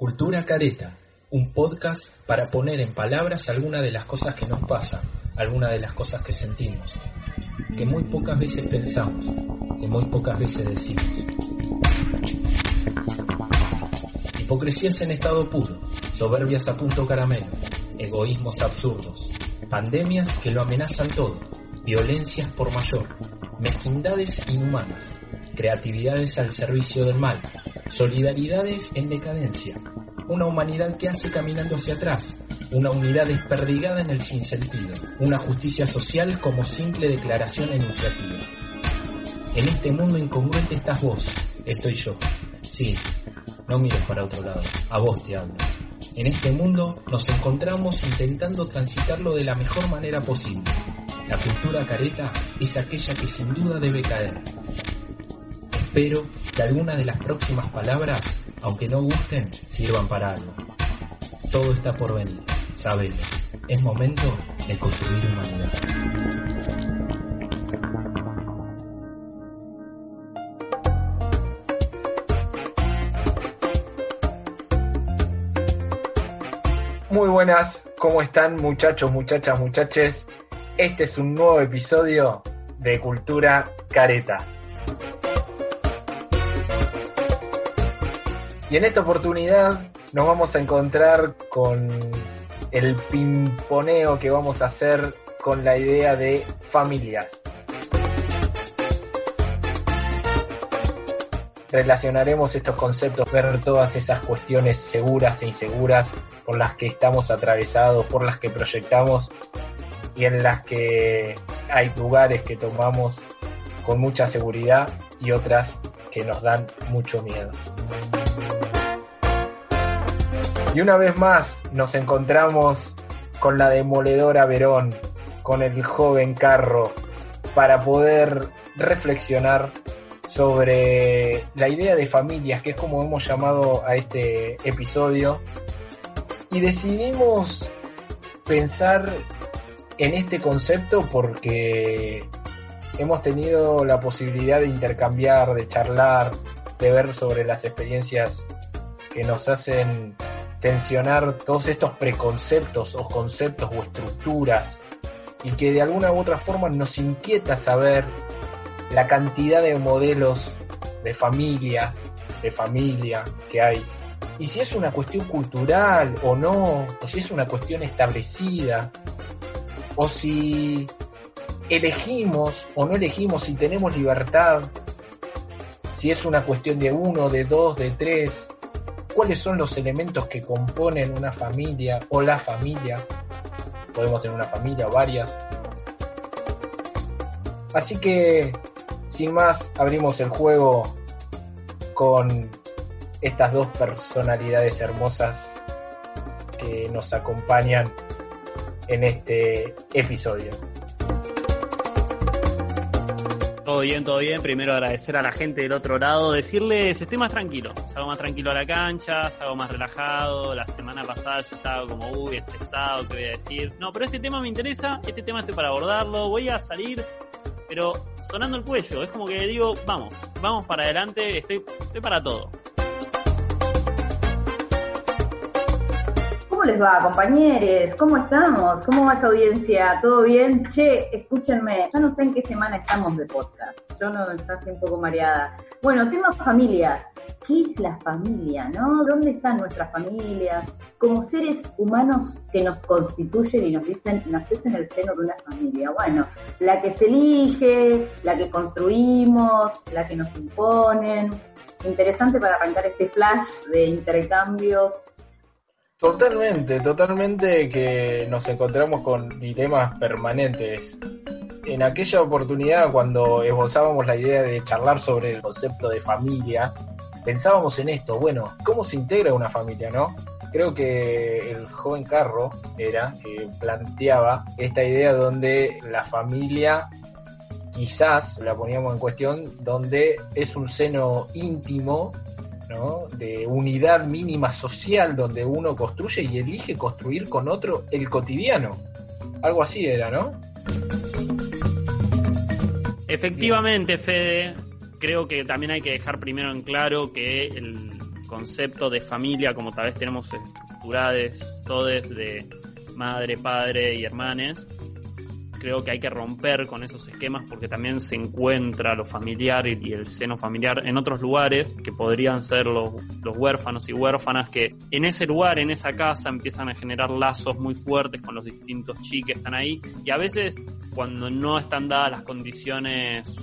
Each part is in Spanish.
Cultura Careta, un podcast para poner en palabras algunas de las cosas que nos pasan, algunas de las cosas que sentimos, que muy pocas veces pensamos, que muy pocas veces decimos. Hipocresías en estado puro, soberbias a punto caramelo, egoísmos absurdos, pandemias que lo amenazan todo, violencias por mayor, mezquindades inhumanas, creatividades al servicio del mal, solidaridades en decadencia, una humanidad que hace caminando hacia atrás, una unidad desperdigada en el sinsentido, una justicia social como simple declaración enunciativa. En este mundo incongruente estás vos, estoy yo. Sí, no mires para otro lado, a vos te hablo. En este mundo nos encontramos intentando transitarlo de la mejor manera posible. La cultura careta es aquella que sin duda debe caer. Espero que algunas de las próximas palabras, aunque no gusten, sirvan para algo. Todo está por venir, sabelo. Es momento de construir humanidad. Muy buenas, ¿cómo están muchachos, muchachas, muchaches? Este es un nuevo episodio de Cultura Careta. Y en esta oportunidad nos vamos a encontrar con el pimponeo que vamos a hacer con la idea de familias. Relacionaremos estos conceptos, ver todas esas cuestiones seguras e inseguras por las que estamos atravesados, por las que proyectamos y en las que hay lugares que tomamos con mucha seguridad y otras que nos dan mucho miedo. Y una vez más nos encontramos con la demoledora Verón, con el joven Carro, para poder reflexionar sobre la idea de familias, que es como hemos llamado a este episodio, y decidimos pensar en este concepto porque hemos tenido la posibilidad de intercambiar, de charlar, de ver sobre las experiencias que nos hacen tensionar todos estos preconceptos o conceptos o estructuras y que de alguna u otra forma nos inquieta saber la cantidad de modelos de familia, de familia que hay. Y si es una cuestión cultural o no, o si es una cuestión establecida, o si elegimos o no elegimos, si tenemos libertad, si es una cuestión de uno, de dos, de tres, cuáles son los elementos que componen una familia o la familia. Podemos tener una familia o varias. Así que, sin más, abrimos el juego con estas dos personalidades hermosas que nos acompañan en este episodio. Todo bien, todo bien. Primero agradecer a la gente del otro lado, decirles, esté más tranquilo. Salgo más tranquilo a la cancha, salgo más relajado. La semana pasada yo estaba como, uy, estresado, ¿qué voy a decir? No, pero este tema me interesa, este tema estoy para abordarlo, voy a salir, pero sonando el cuello. Es como que digo, vamos, vamos para adelante, estoy, estoy para todo. ¿Cómo les va, compañeros? ¿Cómo estamos? ¿Cómo va esa audiencia? ¿Todo bien? Che, escúchenme, ya no sé en qué semana estamos de podcast. Yo no estoy un poco mareada. Bueno, tema familias. ¿Qué es la familia, no? ¿Dónde están nuestras familias? Como seres humanos que nos constituyen y nos dicen, naces en el seno de una familia. Bueno, la que se elige, la que construimos, la que nos imponen. Interesante para arrancar este flash de intercambios Totalmente, totalmente que nos encontramos con dilemas permanentes. En aquella oportunidad, cuando esbozábamos la idea de charlar sobre el concepto de familia, pensábamos en esto, bueno, ¿cómo se integra una familia, no? Creo que el joven Carro era que planteaba esta idea donde la familia quizás la poníamos en cuestión, donde es un seno íntimo de unidad mínima social donde uno construye y elige construir con otro el cotidiano. Algo así era, ¿no? Efectivamente, Fede, creo que también hay que dejar primero en claro que el concepto de familia como tal vez tenemos estructurades, todes de madre, padre y hermanes, creo que hay que romper con esos esquemas porque también se encuentra lo familiar y el seno familiar en otros lugares que podrían ser los, los, huérfanos y huérfanas que en ese lugar, en esa casa empiezan a generar lazos muy fuertes con los distintos chiques que están ahí. Y a veces cuando no están dadas las condiciones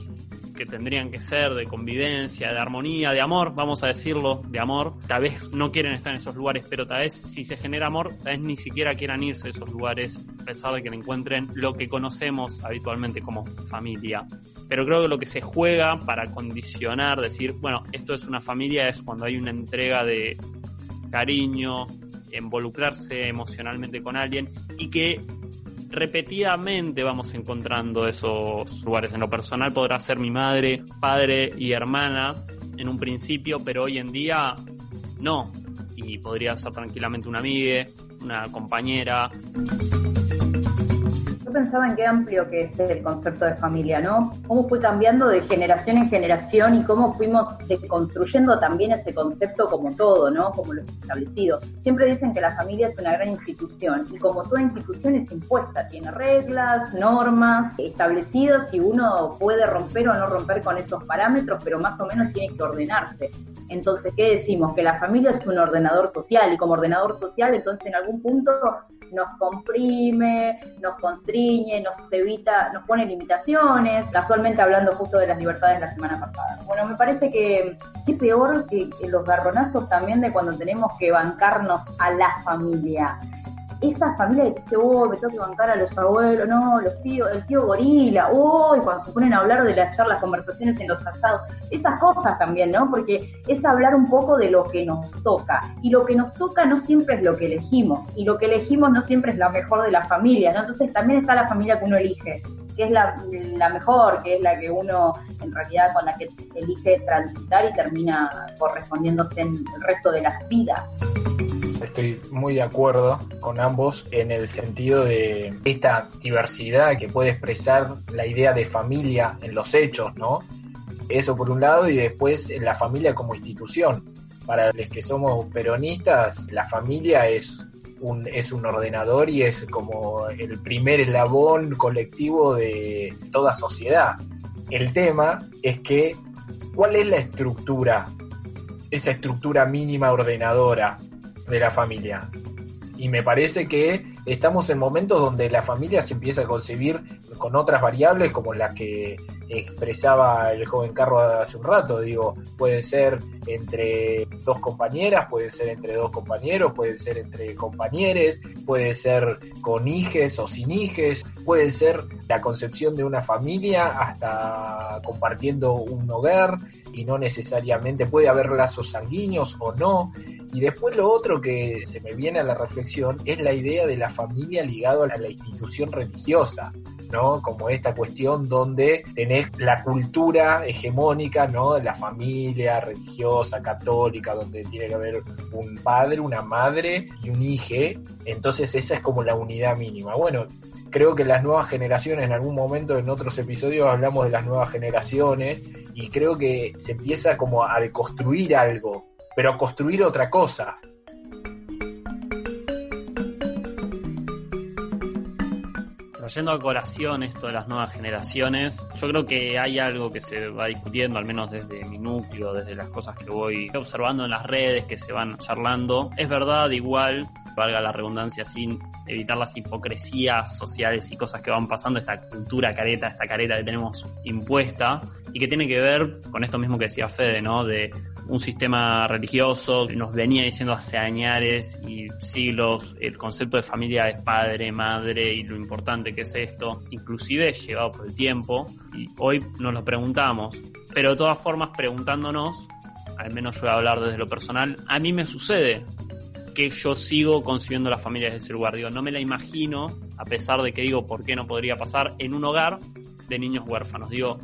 que tendrían que ser de convivencia, de armonía, de amor, vamos a decirlo, de amor. Tal vez no quieren estar en esos lugares, pero tal vez si se genera amor, tal vez ni siquiera quieran irse a esos lugares, a pesar de que le encuentren lo que conocemos habitualmente como familia. Pero creo que lo que se juega para condicionar, decir, bueno, esto es una familia, es cuando hay una entrega de cariño, involucrarse emocionalmente con alguien y que repetidamente vamos encontrando esos lugares. En lo personal podrá ser mi madre, padre y hermana en un principio, pero hoy en día no. Y podría ser tranquilamente una amiga, una compañera pensaba en qué amplio que es el concepto de familia, ¿no? Cómo fue cambiando de generación en generación y cómo fuimos construyendo también ese concepto como todo, ¿no? Como lo establecido. Siempre dicen que la familia es una gran institución y como toda institución es impuesta, tiene reglas, normas establecidas y uno puede romper o no romper con esos parámetros, pero más o menos tiene que ordenarse. Entonces, ¿qué decimos? Que la familia es un ordenador social y como ordenador social, entonces en algún punto nos comprime, nos constriñe, nos evita, nos pone limitaciones, casualmente hablando justo de las libertades la semana pasada. Bueno, me parece que qué peor que los garronazos también de cuando tenemos que bancarnos a la familia esa familia que dice, oh, me tengo que bancar a los abuelos, no, los tíos, el tío gorila, oh, y cuando se ponen a hablar de las charlas, conversaciones en los asados, esas cosas también, ¿no? Porque es hablar un poco de lo que nos toca. Y lo que nos toca no siempre es lo que elegimos, y lo que elegimos no siempre es la mejor de la familia, ¿no? Entonces también está la familia que uno elige, que es la, la mejor, que es la que uno, en realidad, con la que elige transitar y termina correspondiéndose en el resto de las vidas estoy muy de acuerdo con ambos en el sentido de esta diversidad que puede expresar la idea de familia en los hechos, ¿no? Eso por un lado y después la familia como institución. Para los que somos peronistas, la familia es un, es un ordenador y es como el primer eslabón colectivo de toda sociedad. El tema es que, ¿cuál es la estructura? Esa estructura mínima ordenadora de la familia. Y me parece que estamos en momentos donde la familia se empieza a concebir con otras variables como las que expresaba el joven Carro hace un rato. Digo, puede ser entre dos compañeras, puede ser entre dos compañeros, puede ser entre compañeros, puede ser con hijes o sin hijes, puede ser la concepción de una familia hasta compartiendo un hogar y no necesariamente puede haber lazos sanguíneos o no. Y después lo otro que se me viene a la reflexión es la idea de la familia ligado a la institución religiosa. ¿no? Como esta cuestión donde tenés la cultura hegemónica, ¿no? De la familia religiosa, católica, donde tiene que haber un padre, una madre y un hijo. Entonces esa es como la unidad mínima. Bueno, creo que las nuevas generaciones, en algún momento en otros episodios hablamos de las nuevas generaciones y creo que se empieza como a deconstruir algo, pero a construir otra cosa. Trayendo a colación esto de las nuevas generaciones, yo creo que hay algo que se va discutiendo, al menos desde mi núcleo, desde las cosas que voy observando en las redes, que se van charlando. Es verdad, igual, valga la redundancia, sin evitar las hipocresías sociales y cosas que van pasando, esta cultura careta, esta careta que tenemos impuesta, y que tiene que ver con esto mismo que decía Fede, ¿no? De un sistema religioso que nos venía diciendo hace años y siglos el concepto de familia es padre, madre y lo importante que es esto, inclusive llevado por el tiempo y hoy nos lo preguntamos, pero de todas formas preguntándonos, al menos yo voy a hablar desde lo personal, a mí me sucede que yo sigo concibiendo la familia desde ese lugar, digo, no me la imagino, a pesar de que digo, ¿por qué no podría pasar en un hogar de niños huérfanos? Digo,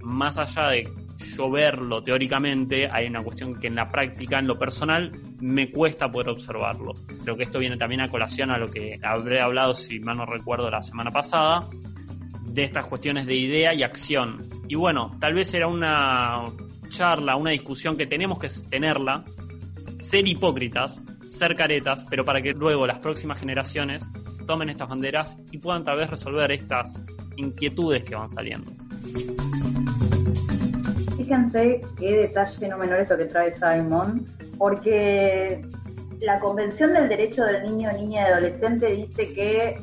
más allá de yo verlo teóricamente, hay una cuestión que en la práctica, en lo personal, me cuesta poder observarlo. Creo que esto viene también a colación a lo que habré hablado, si mal no recuerdo, la semana pasada, de estas cuestiones de idea y acción. Y bueno, tal vez era una charla, una discusión que tenemos que tenerla, ser hipócritas, ser caretas, pero para que luego las próximas generaciones tomen estas banderas y puedan tal vez resolver estas inquietudes que van saliendo. Fíjense qué detalle no menor esto que trae Simon, porque la Convención del Derecho del Niño, Niña y Adolescente dice que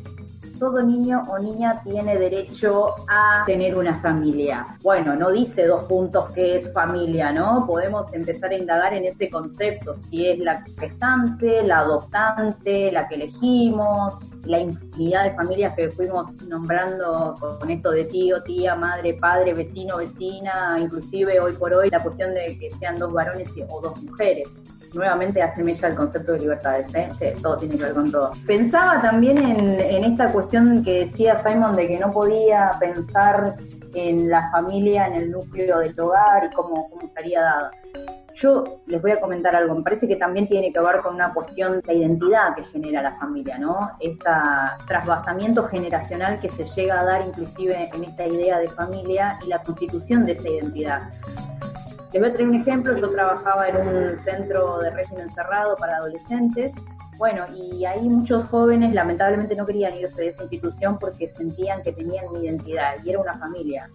todo niño o niña tiene derecho a tener una familia. Bueno, no dice dos puntos que es familia, ¿no? Podemos empezar a indagar en ese concepto, si es la gestante, la adoptante, la que elegimos, la infinidad de familias que fuimos nombrando con esto de tío, tía, madre, padre, vecino, vecina, inclusive hoy por hoy la cuestión de que sean dos varones o dos mujeres nuevamente hace mella el concepto de libertades, ¿eh? todo tiene que ver con todo. Pensaba también en, esta cuestión que decía Simon de que no podía pensar en la familia, en el núcleo del hogar y cómo, cómo estaría dada. Yo les voy a comentar algo, me parece que también tiene que ver con una cuestión de identidad que genera la familia, ¿no? Este trasvasamiento generacional que se llega a dar inclusive en esta idea de familia y la constitución de esa identidad. Les voy a traer un ejemplo, yo trabajaba en un centro de régimen cerrado para adolescentes, bueno, y ahí muchos jóvenes lamentablemente no querían irse de esa institución porque sentían que tenían una identidad y era una familia.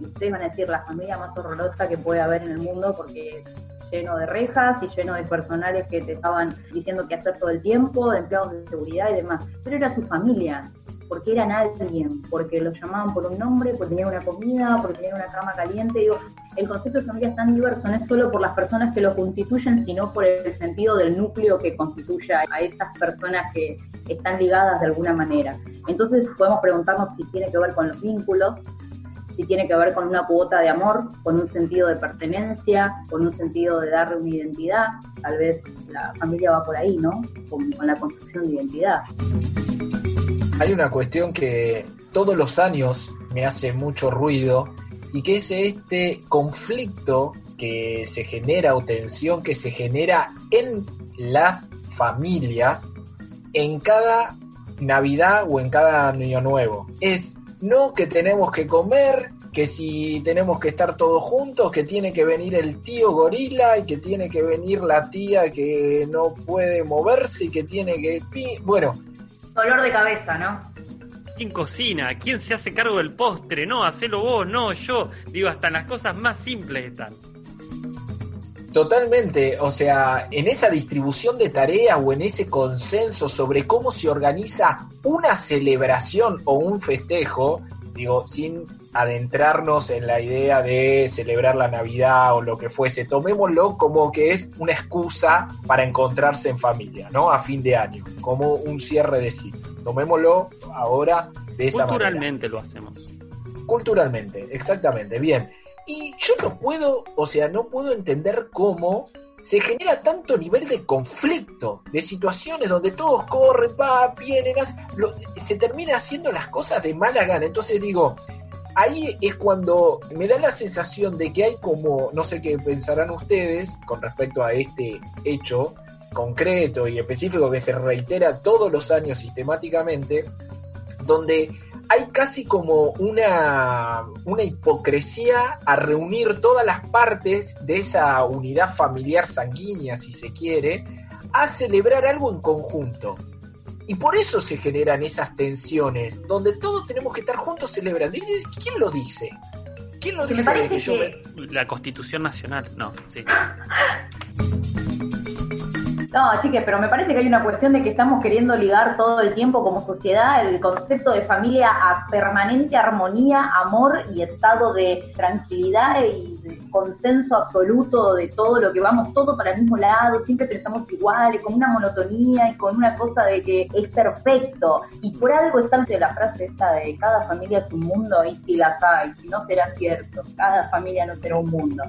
Y ustedes van a decir la familia más horrorosa que puede haber en el mundo porque lleno de rejas y lleno de personales que te estaban diciendo qué hacer todo el tiempo, de empleados de seguridad y demás. Pero era su familia, porque eran alguien, porque los llamaban por un nombre, porque tenían una comida, porque tenían una cama caliente. El concepto de familia es tan diverso, no es solo por las personas que lo constituyen, sino por el sentido del núcleo que constituye a esas personas que están ligadas de alguna manera. Entonces podemos preguntarnos si tiene que ver con los vínculos, si tiene que ver con una cuota de amor, con un sentido de pertenencia, con un sentido de darle una identidad. Tal vez la familia va por ahí, ¿no? Con la construcción de identidad. Hay una cuestión que todos los años me hace mucho ruido y que es este conflicto que se genera o tensión que se genera en las familias en cada Navidad o en cada Año Nuevo. Es no que tenemos que comer, que si tenemos que estar todos juntos, que tiene que venir el tío gorila y que tiene que venir la tía que no puede moverse y que tiene que... Bueno. Dolor de cabeza, ¿no? ¿Quién cocina? ¿Quién se hace cargo del postre? No, hacelo vos, no, yo. Digo, hasta en las cosas más simples están. Totalmente, o sea, en esa distribución de tareas o en ese consenso sobre cómo se organiza una celebración o un festejo, digo, sin adentrarnos en la idea de celebrar la Navidad o lo que fuese, tomémoslo como que es una excusa para encontrarse en familia, ¿no? A fin de año, como un cierre de ciclo. Tomémoslo ahora de esa Culturalmente lo hacemos. Culturalmente, exactamente, bien. Y yo no puedo, o sea, no puedo entender cómo se genera tanto nivel de conflicto, de situaciones donde todos corren, va, vienen, se termina haciendo las cosas de mala gana. Entonces digo, ahí es cuando me da la sensación de que hay como, no sé qué pensarán ustedes con respecto a este hecho, concreto y específico que se reitera todos los años sistemáticamente, donde hay casi como una, una hipocresía a reunir todas las partes de esa unidad familiar sanguínea, si se quiere, a celebrar algo en conjunto. Y por eso se generan esas tensiones, donde todos tenemos que estar juntos celebrando. ¿Quién lo dice? ¿Quién lo dice? La Constitución Nacional, no, sí. No, chiques, pero me parece que hay una cuestión de que estamos queriendo ligar todo el tiempo como sociedad el concepto de familia a permanente armonía, amor y estado de tranquilidad y de consenso absoluto de todo lo que vamos, todo para el mismo lado, siempre pensamos igual, con una monotonía y con una cosa de que es perfecto. Y por algo está ante la frase esta de cada familia es un mundo y si las hay, si no será cierto, cada familia no será un mundo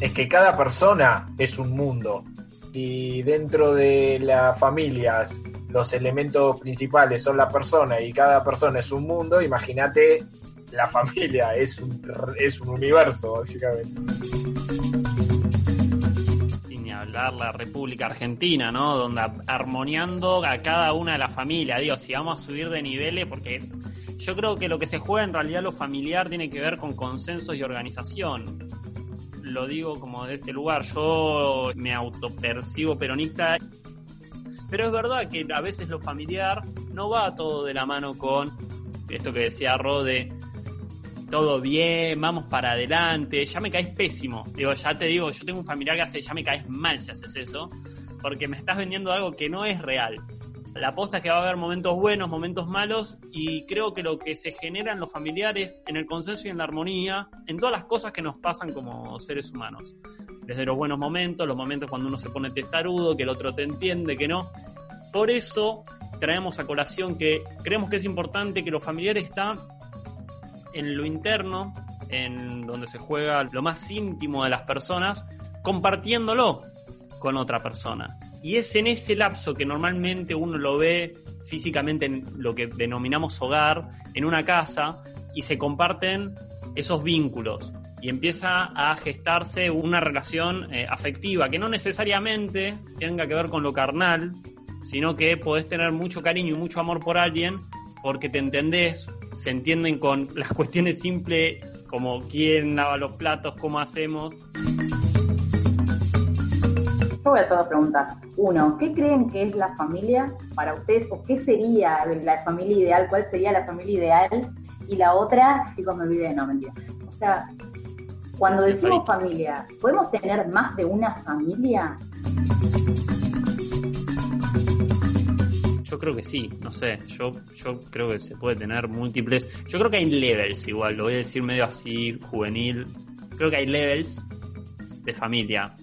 es que cada persona es un mundo y dentro de las familias los elementos principales son la persona y cada persona es un mundo, imagínate la familia es un, es un universo básicamente. Y ni hablar la República Argentina, ¿no? Donde armoniando a cada una de las familias, digo, si vamos a subir de niveles, porque yo creo que lo que se juega en realidad lo familiar tiene que ver con consensos y organización lo digo como de este lugar, yo me autopercibo peronista, pero es verdad que a veces lo familiar no va todo de la mano con esto que decía Rode, todo bien, vamos para adelante, ya me caes pésimo. Digo, ya te digo, yo tengo un familiar que hace, ya me caes mal si haces eso, porque me estás vendiendo algo que no es real. La aposta es que va a haber momentos buenos, momentos malos, y creo que lo que se genera en los familiares, en el consenso y en la armonía, en todas las cosas que nos pasan como seres humanos. Desde los buenos momentos, los momentos cuando uno se pone testarudo, que el otro te entiende, que no. Por eso traemos a colación que creemos que es importante que los familiares están en lo interno, en donde se juega lo más íntimo de las personas, compartiéndolo con otra persona. Y es en ese lapso que normalmente uno lo ve físicamente en lo que denominamos hogar, en una casa, y se comparten esos vínculos. Y empieza a gestarse una relación eh, afectiva que no necesariamente tenga que ver con lo carnal, sino que podés tener mucho cariño y mucho amor por alguien porque te entendés, se entienden con las cuestiones simples como quién lava los platos, cómo hacemos. Yo voy a hacer preguntas. Uno, ¿qué creen que es la familia para ustedes o qué sería la familia ideal? ¿Cuál sería la familia ideal? Y la otra, chicos, me olvidé, no, mentira. O sea, cuando decimos familia, ¿podemos tener más de una familia? Yo creo que sí, no sé, yo, yo creo que se puede tener múltiples. Yo creo que hay levels igual, lo voy a decir medio así, juvenil. Creo que hay levels de familia.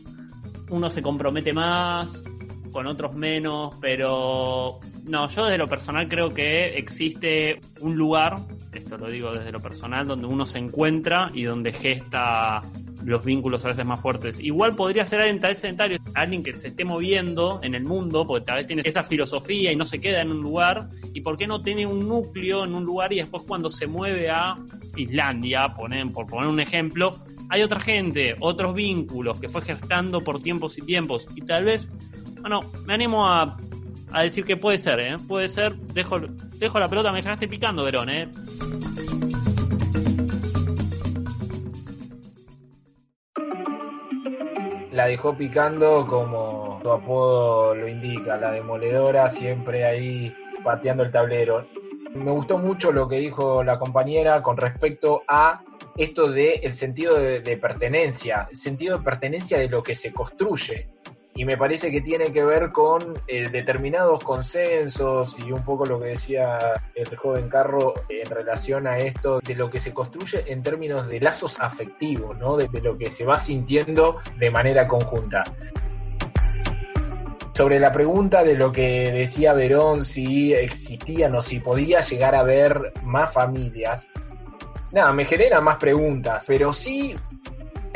Uno se compromete más, con otros menos, pero no, yo desde lo personal creo que existe un lugar, esto lo digo desde lo personal, donde uno se encuentra y donde gesta los vínculos a veces más fuertes. Igual podría ser alguien sedentario, alguien que se esté moviendo en el mundo, porque tal vez tiene esa filosofía y no se queda en un lugar, y por qué no tiene un núcleo en un lugar y después cuando se mueve a Islandia, ponen, por poner un ejemplo, hay otra gente, otros vínculos que fue gestando por tiempos y tiempos, y tal vez, bueno, me animo a, a decir que puede ser, ¿eh? Puede ser, dejo, dejo la pelota, me dejaste picando, Verón, ¿eh? la dejó picando como su apodo lo indica, la demoledora, siempre ahí pateando el tablero. Me gustó mucho lo que dijo la compañera con respecto a esto de el sentido de, de pertenencia, el sentido de pertenencia de lo que se construye y me parece que tiene que ver con eh, determinados consensos y un poco lo que decía el joven Carro en relación a esto de lo que se construye en términos de lazos afectivos, ¿no? de, de lo que se va sintiendo de manera conjunta. Sobre la pregunta de lo que decía Verón, si existían o si podía llegar a haber más familias, nada, me genera más preguntas, pero sí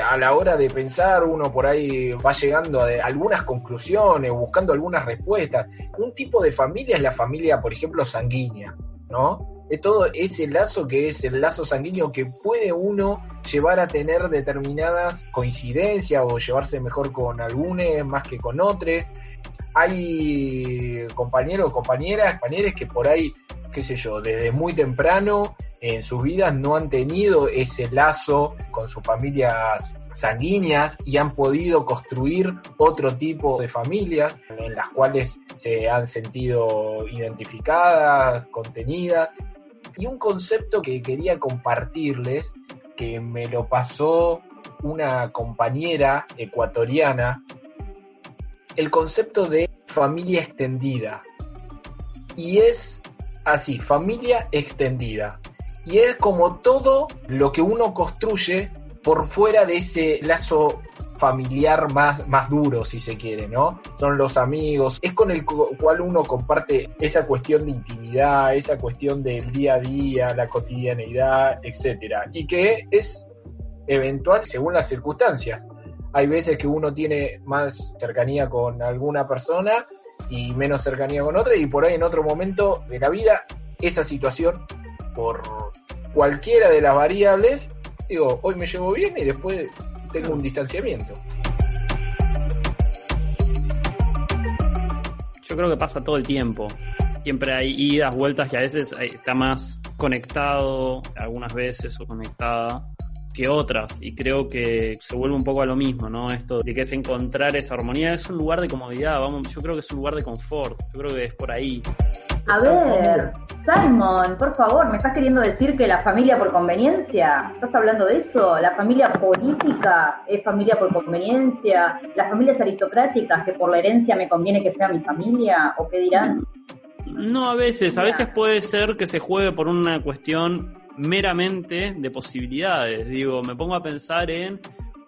a la hora de pensar uno por ahí va llegando a algunas conclusiones, buscando algunas respuestas. Un tipo de familia es la familia, por ejemplo, sanguínea, ¿no? Es todo ese lazo que es el lazo sanguíneo que puede uno llevar a tener determinadas coincidencias o llevarse mejor con algunos más que con otros. Hay compañeros, compañeras, compañeros que por ahí, qué sé yo, desde muy temprano en sus vidas no han tenido ese lazo con sus familias sanguíneas y han podido construir otro tipo de familias en las cuales se han sentido identificadas, contenidas. Y un concepto que quería compartirles, que me lo pasó una compañera ecuatoriana, el concepto de familia extendida. Y es así, familia extendida y es como todo lo que uno construye por fuera de ese lazo familiar más, más duro, si se quiere, ¿no? Son los amigos, es con el cual uno comparte esa cuestión de intimidad, esa cuestión del día a día, la cotidianeidad, etcétera, y que es eventual según las circunstancias. Hay veces que uno tiene más cercanía con alguna persona y menos cercanía con otra, y por ahí en otro momento de la vida esa situación por cualquiera de las variables, digo, hoy me llevo bien y después tengo un distanciamiento. Yo creo que pasa todo el tiempo. Siempre hay idas, vueltas y a veces está más conectado, algunas veces o conectada que otras y creo que se vuelve un poco a lo mismo, ¿no? Esto de que es encontrar esa armonía, es un lugar de comodidad, vamos, yo creo que es un lugar de confort, yo creo que es por ahí. A ver, Simon, por favor, ¿me estás queriendo decir que la familia por conveniencia? ¿Estás hablando de eso? ¿La familia política es familia por conveniencia? ¿Las familias aristocráticas que por la herencia me conviene que sea mi familia? ¿O qué dirán? No, a veces, a veces puede ser que se juegue por una cuestión meramente de posibilidades. Digo, me pongo a pensar en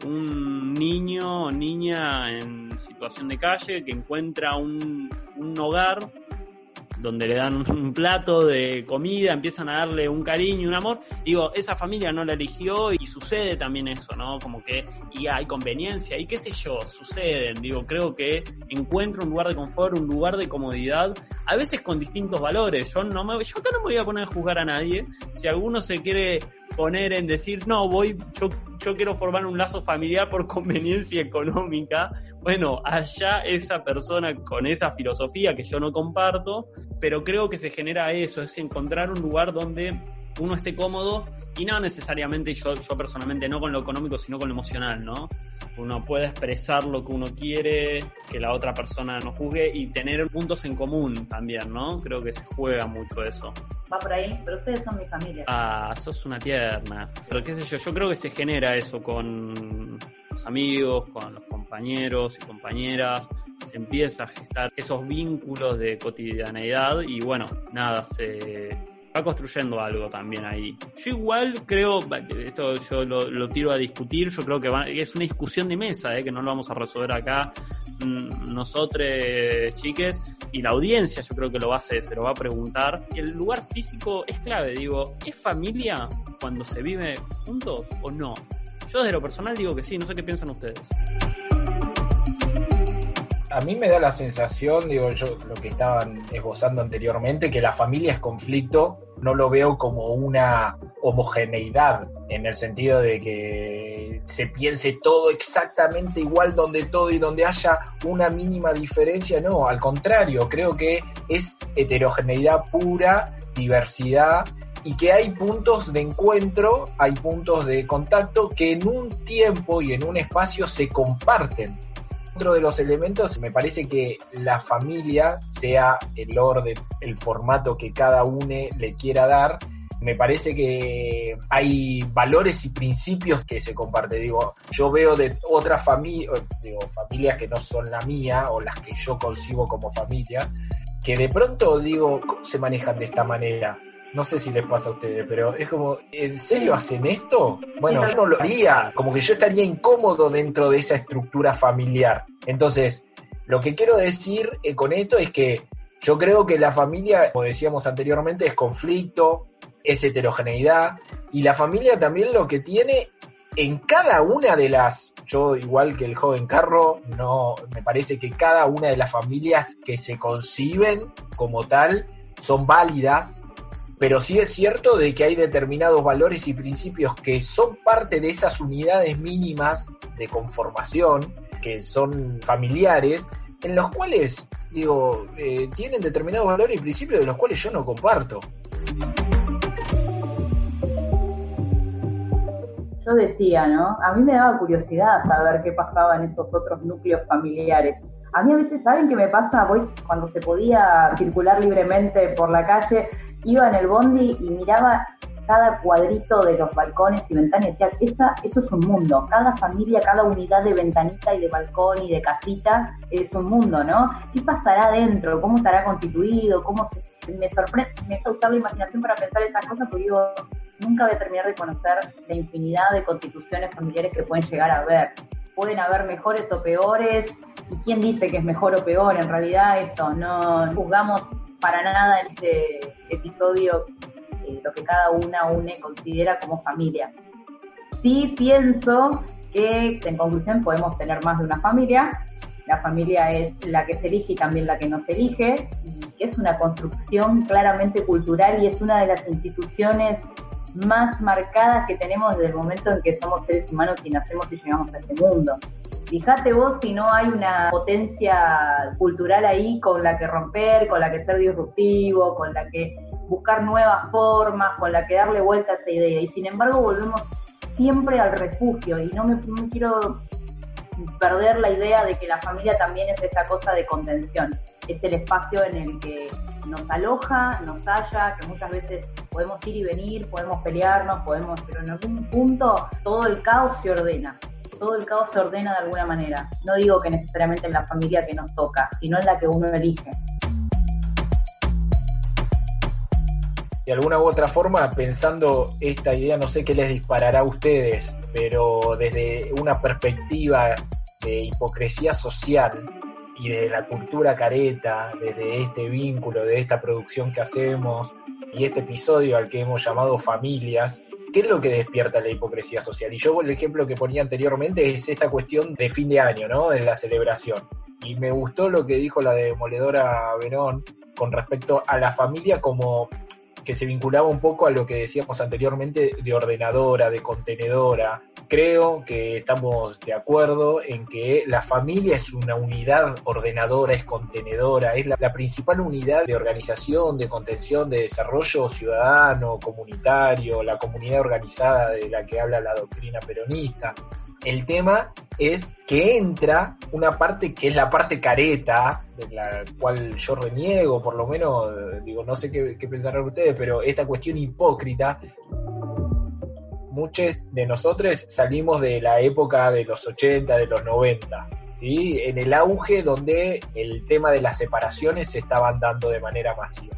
un niño o niña en situación de calle que encuentra un, un hogar donde le dan un plato de comida, empiezan a darle un cariño, un amor. Digo, esa familia no la eligió y sucede también eso, ¿no? Como que y hay conveniencia y qué sé yo, suceden. Digo, creo que encuentro un lugar de confort, un lugar de comodidad, a veces con distintos valores. Yo no me, yo acá no me voy a poner a juzgar a nadie. Si alguno se quiere poner en decir, no, voy, yo, yo quiero formar un lazo familiar por conveniencia económica. Bueno, allá esa persona con esa filosofía que yo no comparto, pero creo que se genera eso, es encontrar un lugar donde uno esté cómodo y no necesariamente yo, yo personalmente no con lo económico, sino con lo emocional, ¿no? Uno puede expresar lo que uno quiere, que la otra persona no juzgue y tener puntos en común también, ¿no? Creo que se juega mucho eso. Va por ahí, pero ustedes son mi familia. Ah, sos una tierna. Pero qué sé yo, yo creo que se genera eso con los amigos, con los compañeros y compañeras, se empieza a gestar esos vínculos de cotidianeidad y bueno, nada, se va construyendo algo también ahí. Yo igual creo, esto yo lo, tiro a discutir, yo creo que es una discusión de mesa, eh, que no lo vamos a resolver acá mm, nosotros, chiques, y la audiencia yo creo que lo va a hacer, se lo va a preguntar. El lugar físico es clave, digo, ¿es familia cuando se vive juntos o no? Yo desde lo personal digo que sí, no sé qué piensan ustedes a mí me da la sensación, digo yo, lo que estaban esbozando anteriormente, que la familia es conflicto, no lo veo como una homogeneidad, en el sentido de que se piense todo exactamente igual donde todo y donde haya una mínima diferencia, no, al contrario, creo que es heterogeneidad pura, diversidad y que hay puntos de encuentro, hay puntos de contacto que en un tiempo y en un espacio se comparten de los elementos, me parece que la familia, sea el orden, el formato que cada uno le quiera dar, me parece que hay valores y principios que se comparten. Digo, yo veo de otras familias, digo, familias que no son la mía o las que yo concibo como familia, que de pronto digo, se manejan de esta manera? No sé si les pasa a ustedes, pero es como, ¿en serio hacen esto? Bueno, yo no lo haría, como que yo estaría incómodo dentro de esa estructura familiar. Entonces, lo que quiero decir eh, con esto es que yo creo que la familia, como decíamos anteriormente, es conflicto, es heterogeneidad, y la familia también lo que tiene en cada una de las, yo igual que el joven Carro, no, me parece que cada una de las familias que se conciben como tal son válidas, pero sí es cierto de que hay determinados valores y principios que son parte de esas unidades mínimas de conformación, que son familiares, en los cuales, digo, eh, tienen determinados valores y principios de los cuales yo no comparto. Yo decía, ¿no? A mí me daba curiosidad saber qué pasaba en esos otros núcleos familiares. A mí a veces, ¿saben qué me pasa? Voy cuando se podía circular libremente por la calle, iba en el bondi y miraba cada cuadrito de los balcones y ventanas y decía, Esa, eso es un mundo. Cada familia, cada unidad de ventanita y de balcón y de casita es un mundo, ¿no? ¿Qué pasará adentro? ¿Cómo estará constituido? ¿Cómo me sorprende, me hace usar la imaginación para pensar esas cosas porque digo, nunca voy a terminar de conocer la infinidad de constituciones familiares que pueden llegar a haber. Pueden haber mejores o peores, y quién dice que es mejor o peor, en realidad esto, no juzgamos para nada este episodio eh, lo que cada una une considera como familia. Sí pienso que en conclusión podemos tener más de una familia. La familia es la que se elige y también la que no se elige, y es una construcción claramente cultural y es una de las instituciones más marcadas que tenemos desde el momento en que somos seres humanos y nacemos y llegamos a este mundo. Fíjate vos si no hay una potencia cultural ahí con la que romper, con la que ser disruptivo, con la que buscar nuevas formas, con la que darle vuelta a esa idea. Y sin embargo volvemos siempre al refugio. Y no me, quiero perder la idea de que la familia también es esa cosa de contención, es el espacio en el que nos aloja, nos halla, que muchas veces podemos ir y venir, podemos pelearnos, podemos, pero en algún punto todo el caos se ordena, todo el caos se ordena de alguna manera. No digo que necesariamente en la familia que nos toca, sino en la que uno elige. De alguna u otra forma, pensando esta idea, no sé qué les disparará a ustedes, pero desde una perspectiva de hipocresía social y de la cultura careta, desde este vínculo, de esta producción que hacemos y este episodio al que hemos llamado familias, ¿qué es lo que despierta la hipocresía social? Y yo el ejemplo que ponía anteriormente es esta cuestión de fin de año, ¿no? De la celebración. Y me gustó lo que dijo la demoledora Verón con respecto a la familia como que se vinculaba un poco a lo que decíamos anteriormente de ordenadora, de contenedora. Creo que estamos de acuerdo en que la familia es una unidad ordenadora, es contenedora, es la, principal unidad de organización, de contención, de desarrollo ciudadano, comunitario, la comunidad organizada de la que habla la doctrina peronista. El tema es que entra una parte que es la parte careta, de la cual yo reniego, por lo menos, digo, no sé qué pensarán ustedes, pero esta cuestión hipócrita, muchos de nosotros salimos de la época de los 80, de los 90, ¿sí? en el auge donde el tema de las separaciones se estaban dando de manera masiva.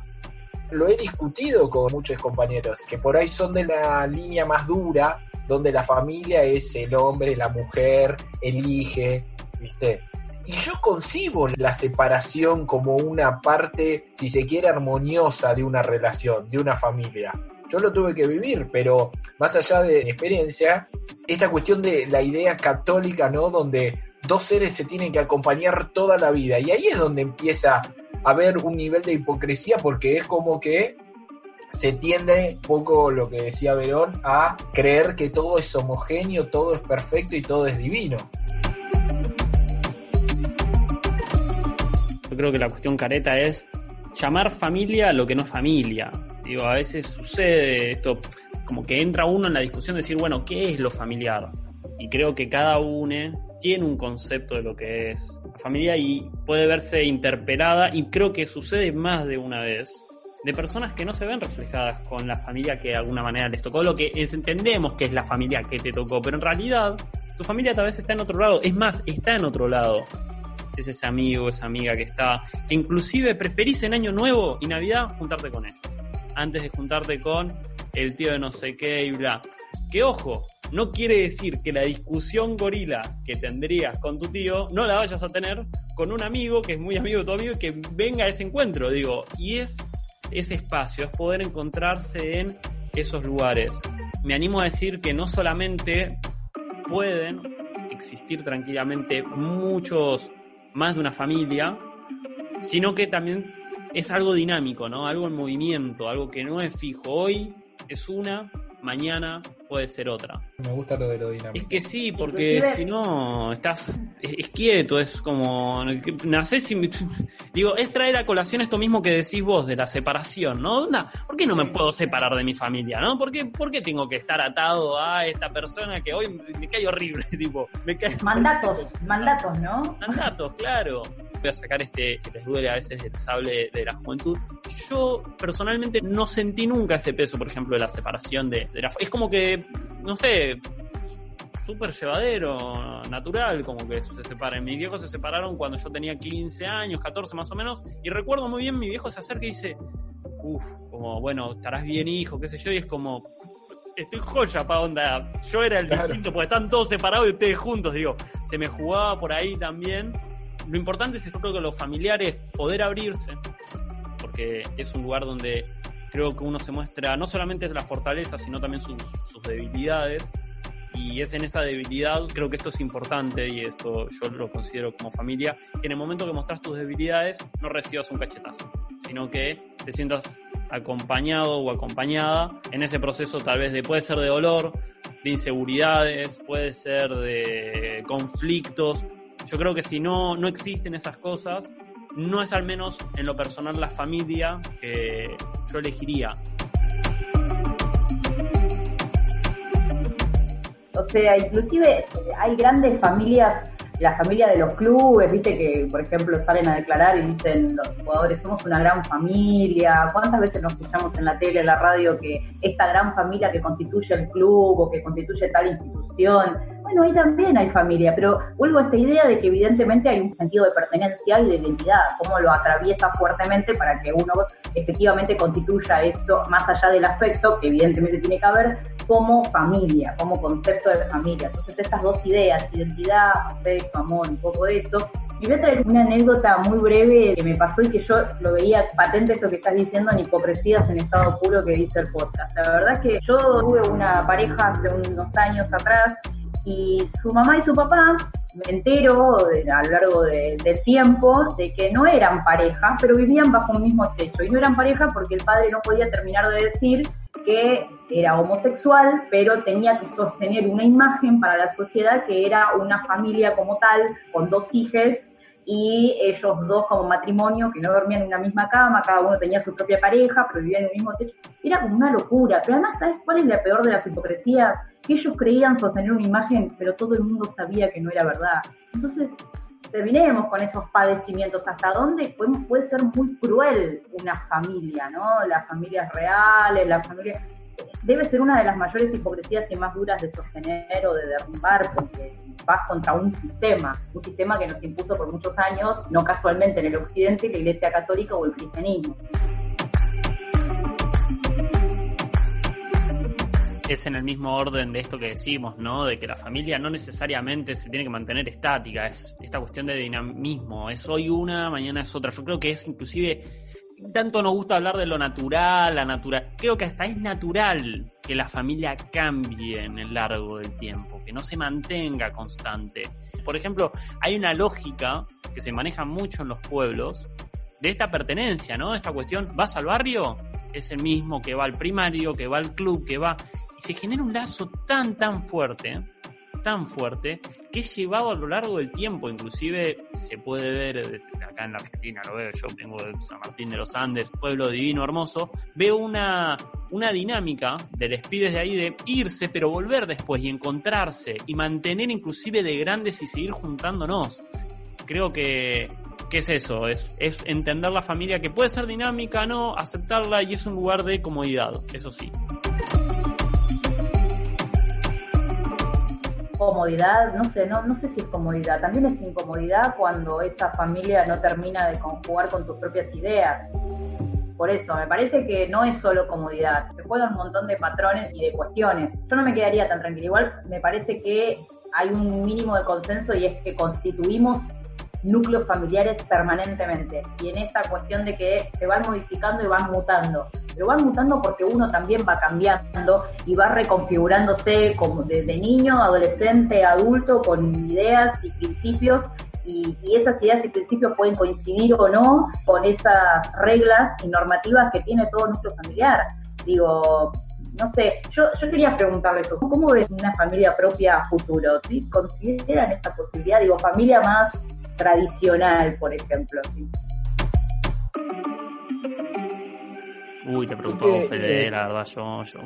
Lo he discutido con muchos compañeros que por ahí son de la línea más dura, donde la familia es el hombre, la mujer, elige, ¿viste? Y yo concibo la separación como una parte, si se quiere, armoniosa de una relación, de una familia. Yo lo tuve que vivir, pero más allá de mi experiencia, esta cuestión de la idea católica, ¿no? Donde dos seres se tienen que acompañar toda la vida. Y ahí es donde empieza a haber un nivel de hipocresía, porque es como que se tiende un poco lo que decía Verón a creer que todo es homogéneo, todo es perfecto y todo es divino. Yo creo que la cuestión careta es llamar familia a lo que no es familia. Digo, a veces sucede esto, como que entra uno en la discusión de decir, bueno, ¿qué es lo familiar? Y creo que cada uno tiene un concepto de lo que es la familia y puede verse interpelada y creo que sucede más de una vez de personas que no se ven reflejadas con la familia que de alguna manera les tocó, lo que entendemos que es la familia que te tocó, pero en realidad tu familia tal vez está en otro lado, es más, está en otro lado. Es ese amigo, esa amiga que está, que inclusive preferís en Año Nuevo y Navidad juntarte con ellos, antes de juntarte con el tío de no sé qué y bla. Que ojo, no quiere decir que la discusión gorila que tendrías con tu tío no la vayas a tener con un amigo que es muy amigo de tu amigo y que venga a ese encuentro, digo, y es ese espacio, es poder encontrarse en esos lugares. Me animo a decir que no solamente pueden existir tranquilamente muchos más de una familia, sino que también es algo dinámico, ¿no? Algo en movimiento, algo que no es fijo. Hoy es una, mañana puede ser otra. Me gusta lo de lo dinámico. Es que sí, porque si no, estás es, quieto, es como, nacés y, digo, es traer a colación esto mismo que decís vos de la separación, ¿no? ¿Por qué no me puedo separar de mi familia, no? ¿Por qué, ¿Por qué tengo que estar atado a esta persona que hoy me cae horrible, tipo, me cae... Mandatos, mandatos, ¿no? Mandatos, claro voy a sacar este que les duele a veces el sable de la juventud. Yo personalmente no sentí nunca ese peso, por ejemplo, de la separación de, de la... Es como que, no sé, súper llevadero, natural, como que se separen. Mis viejos se separaron cuando yo tenía 15 años, 14 más o menos, y recuerdo muy bien, mi viejo se acerca y dice, uff, como, bueno, estarás bien hijo, qué sé yo, y es como, estoy joya pa' onda, yo era el distinto, porque están todos separados y ustedes juntos, digo, se me jugaba por ahí también, lo importante es, yo creo que los familiares, poder abrirse, porque es un lugar donde creo que uno se muestra no solamente la fortaleza, sino también sus, sus debilidades. Y es en esa debilidad, creo que esto es importante y esto yo lo considero como familia, que en el momento que mostras tus debilidades no recibas un cachetazo, sino que te sientas acompañado o acompañada en ese proceso tal vez de, puede ser de dolor, de inseguridades, puede ser de conflictos, yo creo que si no, no existen esas cosas, no es al menos en lo personal la familia que yo elegiría. O sea, inclusive hay grandes familias la familia de los clubes, viste que, por ejemplo, salen a declarar y dicen los jugadores, somos una gran familia. ¿Cuántas veces nos escuchamos en la tele, en la radio, que esta gran familia que constituye el club o que constituye tal institución? Bueno, ahí también hay familia, pero vuelvo a esta idea de que evidentemente hay un sentido de pertenencia y de identidad, cómo lo atraviesa fuertemente para que uno efectivamente constituya esto, más allá del afecto, que evidentemente tiene que haber, como familia, como concepto de familia. Entonces estas dos ideas, identidad, afecto, amor, un poco de esto. Y voy a traer una anécdota muy breve que me pasó y que yo lo veía patente esto que estás diciendo en hipocresías en estado puro que dice el podcast. La verdad es que yo tuve una pareja hace unos años atrás y su mamá y su papá me entero a lo largo del tiempo de que no eran pareja, pero vivían bajo un mismo techo. Y no eran pareja porque el padre no podía terminar de decir que era homosexual, pero tenía que sostener una imagen para la sociedad que era una familia como tal, con dos hijos y ellos dos como matrimonio que no dormían en una misma cama, cada uno tenía su propia pareja, pero vivían en el mismo techo. Era como una locura. Pero además, ¿sabes cuál es la peor de las hipocresías? Que ellos creían sostener una imagen, pero todo el mundo sabía que no era verdad. Entonces, terminemos con esos padecimientos. ¿Hasta dónde puede, ser muy cruel una familia, ¿no? Las familias reales, las familias debe ser una de las mayores hipocresías y más duras de sostener o de derrumbar, porque vas contra un sistema, un sistema que nos impuso por muchos años, no casualmente en el occidente, la Iglesia Católica o el cristianismo. es en el mismo orden de esto que decimos, ¿no? De que la familia no necesariamente se tiene que mantener estática, es esta cuestión de dinamismo, es hoy una, mañana es otra. Yo creo que es inclusive tanto nos gusta hablar de lo natural, la natural. Creo que hasta es natural que la familia cambie en el largo del tiempo, que no se mantenga constante. Por ejemplo, hay una lógica que se maneja mucho en los pueblos de esta pertenencia, ¿no? Esta cuestión, ¿vas al barrio? Es el mismo que va al primario, que va al club, que va... Y se genera un lazo tan, tan fuerte tan fuerte que es llevado a lo largo del tiempo. Inclusive se puede ver acá en la Argentina, lo veo, yo vengo de San Martín de los Andes, pueblo divino, hermoso, veo una, una dinámica de pibes de ahí de irse, pero volver después y encontrarse y mantener inclusive de grandes y seguir juntándonos. Creo que, que es eso, es, es entender la familia que puede ser dinámica, no, aceptarla y es un lugar de comodidad, eso sí. Comodidad, no sé, no, no sé si es comodidad, también es incomodidad cuando esa familia no termina de conjugar con tus propias ideas. Por eso, me parece que no es solo comodidad, se juegan un montón de patrones y de cuestiones. Yo no me quedaría tan tranquila, igual me parece que hay un mínimo de consenso y es que constituimos núcleos familiares permanentemente. Y en esta cuestión de que se van modificando y van mutando. Pero van mutando porque uno también va cambiando y va reconfigurándose como desde niño, adolescente, adulto, con ideas y principios y, esas ideas y principios pueden coincidir o no con esas reglas y normativas que tiene todo nuestro familiar. Digo, no sé, yo, yo quería preguntarle eso, ¿cómo ves una familia propia futuro? ¿Sí? ¿Consideran esa posibilidad? Digo, familia más tradicional, por ejemplo. Uy, te preguntó Fede, la verdad, yo, yo,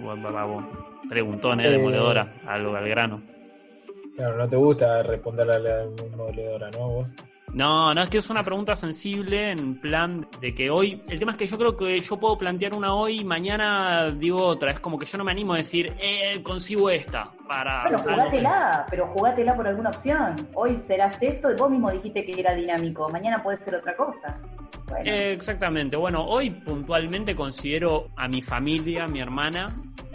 preguntón, eh, demoledora, algo al grano. Claro, no te gusta responder a la demoledora, ¿no? ¿Vos? No, no, es que es una pregunta sensible en plan de que hoy, el tema es que yo creo que yo puedo plantear una hoy y mañana digo otra, es como que yo no me animo a decir, eh, consigo esta para... Pero jugátela, pero jugátela por alguna opción. Hoy serás esto y vos mismo dijiste que era dinámico, mañana puede ser otra cosa. exactamente, bueno, hoy puntualmente considero a mi familia, a mi hermana,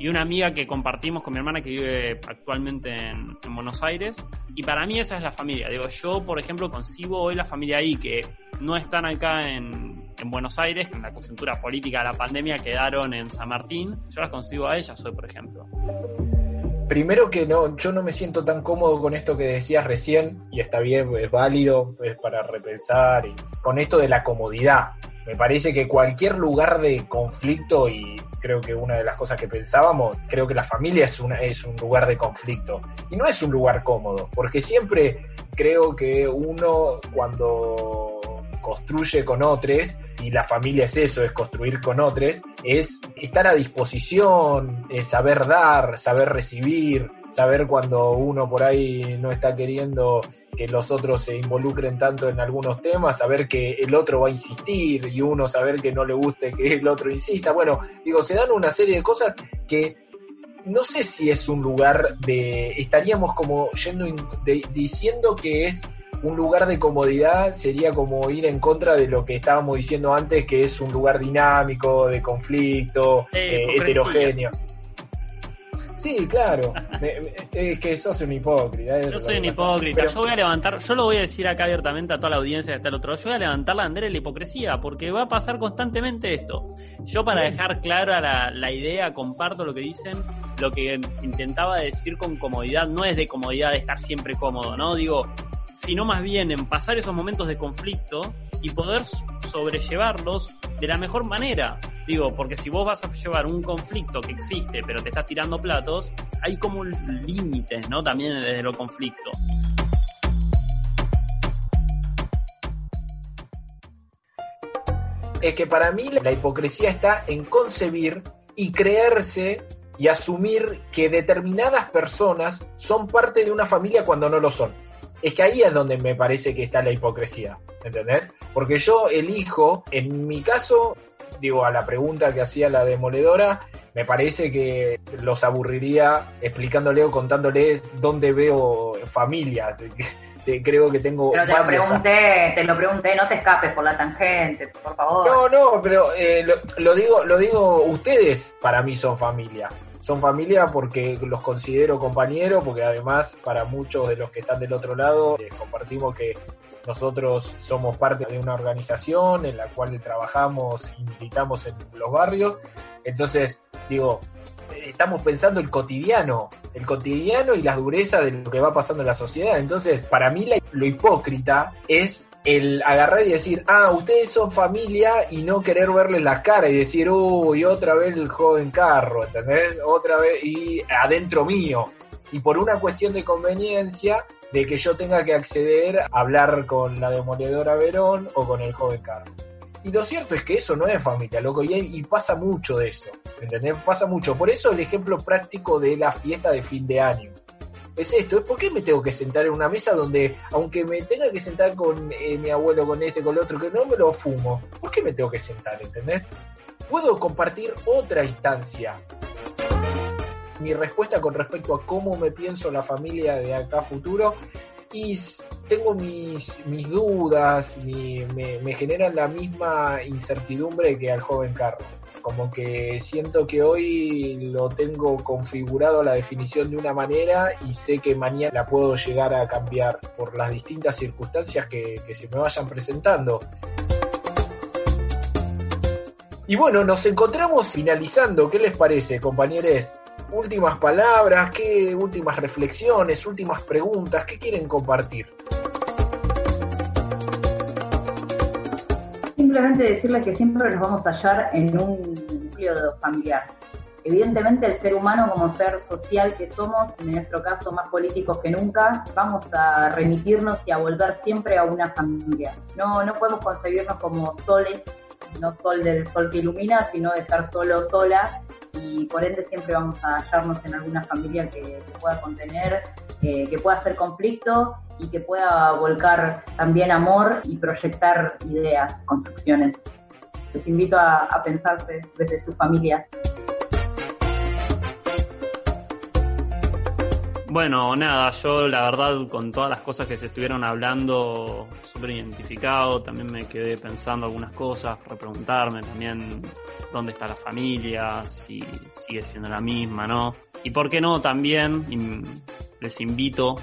y una amiga que compartimos con mi hermana que vive actualmente en, Buenos Aires. Y para mí esa es la familia. Digo, yo, por ejemplo, consigo hoy la familia ahí que no están acá en, en Buenos Aires, que en la coyuntura política de la pandemia quedaron en San Martín. Yo las consigo a ellas hoy, por ejemplo. Primero que no, yo no me siento tan cómodo con esto que decías recién, y está bien, es válido, es para repensar, y con esto de la comodidad. Me parece que cualquier lugar de conflicto, y creo que una de las cosas que pensábamos, creo que la familia es, una, es un lugar de conflicto. Y no es un lugar cómodo, porque siempre creo que uno cuando construye con otros, y la familia es eso, es construir con otros, es estar a disposición, saber dar, saber recibir, saber cuando uno por ahí no está queriendo que los otros se involucren tanto en algunos temas, saber que el otro va a insistir y uno saber que no le guste que el otro insista. Bueno, digo, se dan una serie de cosas que no sé si es un lugar de, estaríamos como yendo diciendo que es un lugar de comodidad sería como ir en contra de lo que estábamos diciendo antes, que es un lugar dinámico, de conflicto, eh, heterogéneo. Sí, claro. es que sos un hipócrita. Yo soy un hipócrita. Yo voy a levantar, yo lo voy a decir acá abiertamente a toda la audiencia que está al otro lado. Yo voy a levantar la bandera de la hipocresía, porque va a pasar constantemente esto. Yo, para dejar clara la, la idea, comparto lo que dicen. Lo que intentaba decir con comodidad no es de comodidad de estar siempre cómodo, ¿no? Digo, sino más bien en pasar esos momentos de conflicto y poder sobrellevarlos de la mejor manera. Digo, porque si vos vas a llevar un conflicto que existe, pero te estás tirando platos, hay como límites, ¿no? También desde lo conflicto. Es que para mí la hipocresía está en concebir y creerse y asumir que determinadas personas son parte de una familia cuando no lo son es que ahí es donde me parece que está la hipocresía, ¿entendés? Porque yo elijo, en mi caso, digo, a la pregunta que hacía la demoledora, me parece que los aburriría explicándole o contándoles dónde veo familia. Creo que tengo. Pero te lo pregunté, te lo pregunté, no te escapes por la tangente, por favor. No, no, pero eh, lo, digo, lo digo, ustedes para mí son familia son familia porque los considero compañeros, porque además para muchos de los que están del otro lado eh, compartimos que nosotros somos parte de una organización en la cual trabajamos y militamos en los barrios. Entonces, digo, estamos pensando el cotidiano, el cotidiano y las durezas de lo que va pasando en la sociedad. Entonces, para mí lo hipócrita es el agarrar y decir, ah, ustedes son familia y no querer verle la cara y decir, uy, otra vez el joven carro, ¿entendés? Otra vez y adentro mío. Y por una cuestión de conveniencia de que yo tenga que acceder a hablar con la demoledora Verón o con el joven carro. Y lo cierto es que eso no es familia, loco, y, y pasa mucho de eso, ¿entendés? Pasa mucho. Por eso el ejemplo práctico de la fiesta de fin de año es esto, ¿por qué me tengo que sentar en una mesa donde, aunque me tenga que sentar con eh, mi abuelo, con este, con el otro, que no me lo fumo, ¿por qué me tengo que sentar, entendés? Puedo compartir otra instancia. Mi respuesta con respecto a cómo me pienso la familia de acá futuro y tengo mis, mis dudas, me, me generan la misma incertidumbre que al joven Carlos como que siento que hoy lo tengo configurado la definición de una manera y sé que mañana la puedo llegar a cambiar por las distintas circunstancias que, se me vayan presentando. Y bueno, nos encontramos finalizando. ¿Qué les parece, compañeros? Últimas palabras, qué últimas reflexiones, últimas preguntas, ¿qué quieren compartir? Simplemente decirles que siempre nos vamos a hallar en un núcleo familiar. Evidentemente el ser humano como ser social que somos, en nuestro caso más políticos que nunca, vamos a remitirnos y a volver siempre a una familia. No, no podemos concebirnos como soles, no sol del sol que ilumina, sino de estar solo, sola, y por ende siempre vamos a hallarnos en alguna familia que, pueda contener, eh, que pueda hacer conflicto y que pueda volcar también amor y proyectar ideas, construcciones. Les invito a, a pensarse desde sus familias. Bueno, nada, yo la verdad con todas las cosas que se estuvieron hablando, súper identificado, también me quedé pensando algunas cosas, repreguntarme también dónde está la familia, si sigue siendo la misma, ¿no? Y por qué no también les invito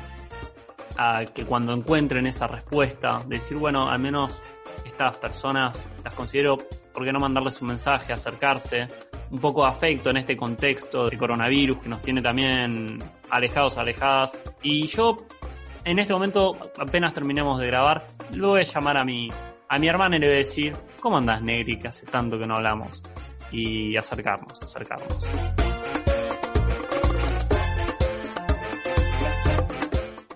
a que cuando encuentren esa respuesta, decir, bueno, al menos estas personas las considero, ¿por qué no mandarles un mensaje, acercarse? Un poco de afecto en este contexto de coronavirus que nos tiene también alejados, alejadas. Y yo, en este momento, apenas terminemos de grabar, le voy a llamar a mi, a mi hermana y le voy a decir, ¿cómo andas, Negri? Que hace tanto que no hablamos. Y acercarnos, acercarnos.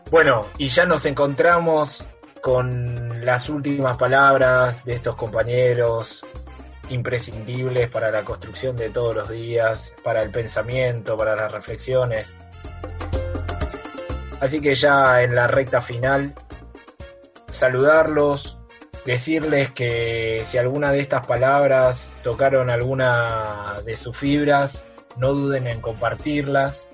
Bueno, y ya nos encontramos con las últimas palabras de estos compañeros, imprescindibles para la construcción de todos los días, para el pensamiento, para las reflexiones. Así que ya en la recta final, saludarlos, decirles que si alguna de estas palabras tocaron alguna de sus fibras, no duden en compartirlas.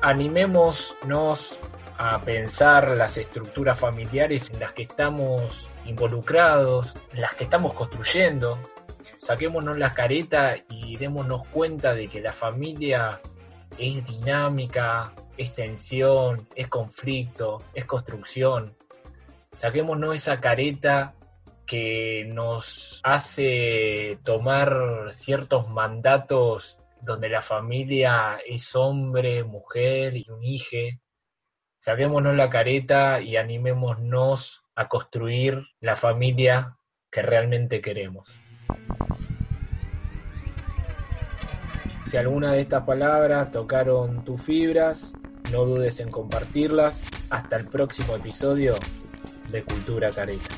Animémonos a pensar las estructuras familiares en las que estamos involucrados, en las que estamos construyendo. Saquémonos la careta y démonos cuenta de que la familia es dinámica, es tensión, es conflicto, es construcción. Saquémonos esa careta que nos hace tomar ciertos mandatos donde la familia es hombre, mujer y un hijo. Saquémonos la careta y animémonos a construir la familia que realmente queremos. Si alguna de estas palabras tocaron tus fibras, no dudes en compartirlas. Hasta el próximo episodio de Cultura Careta.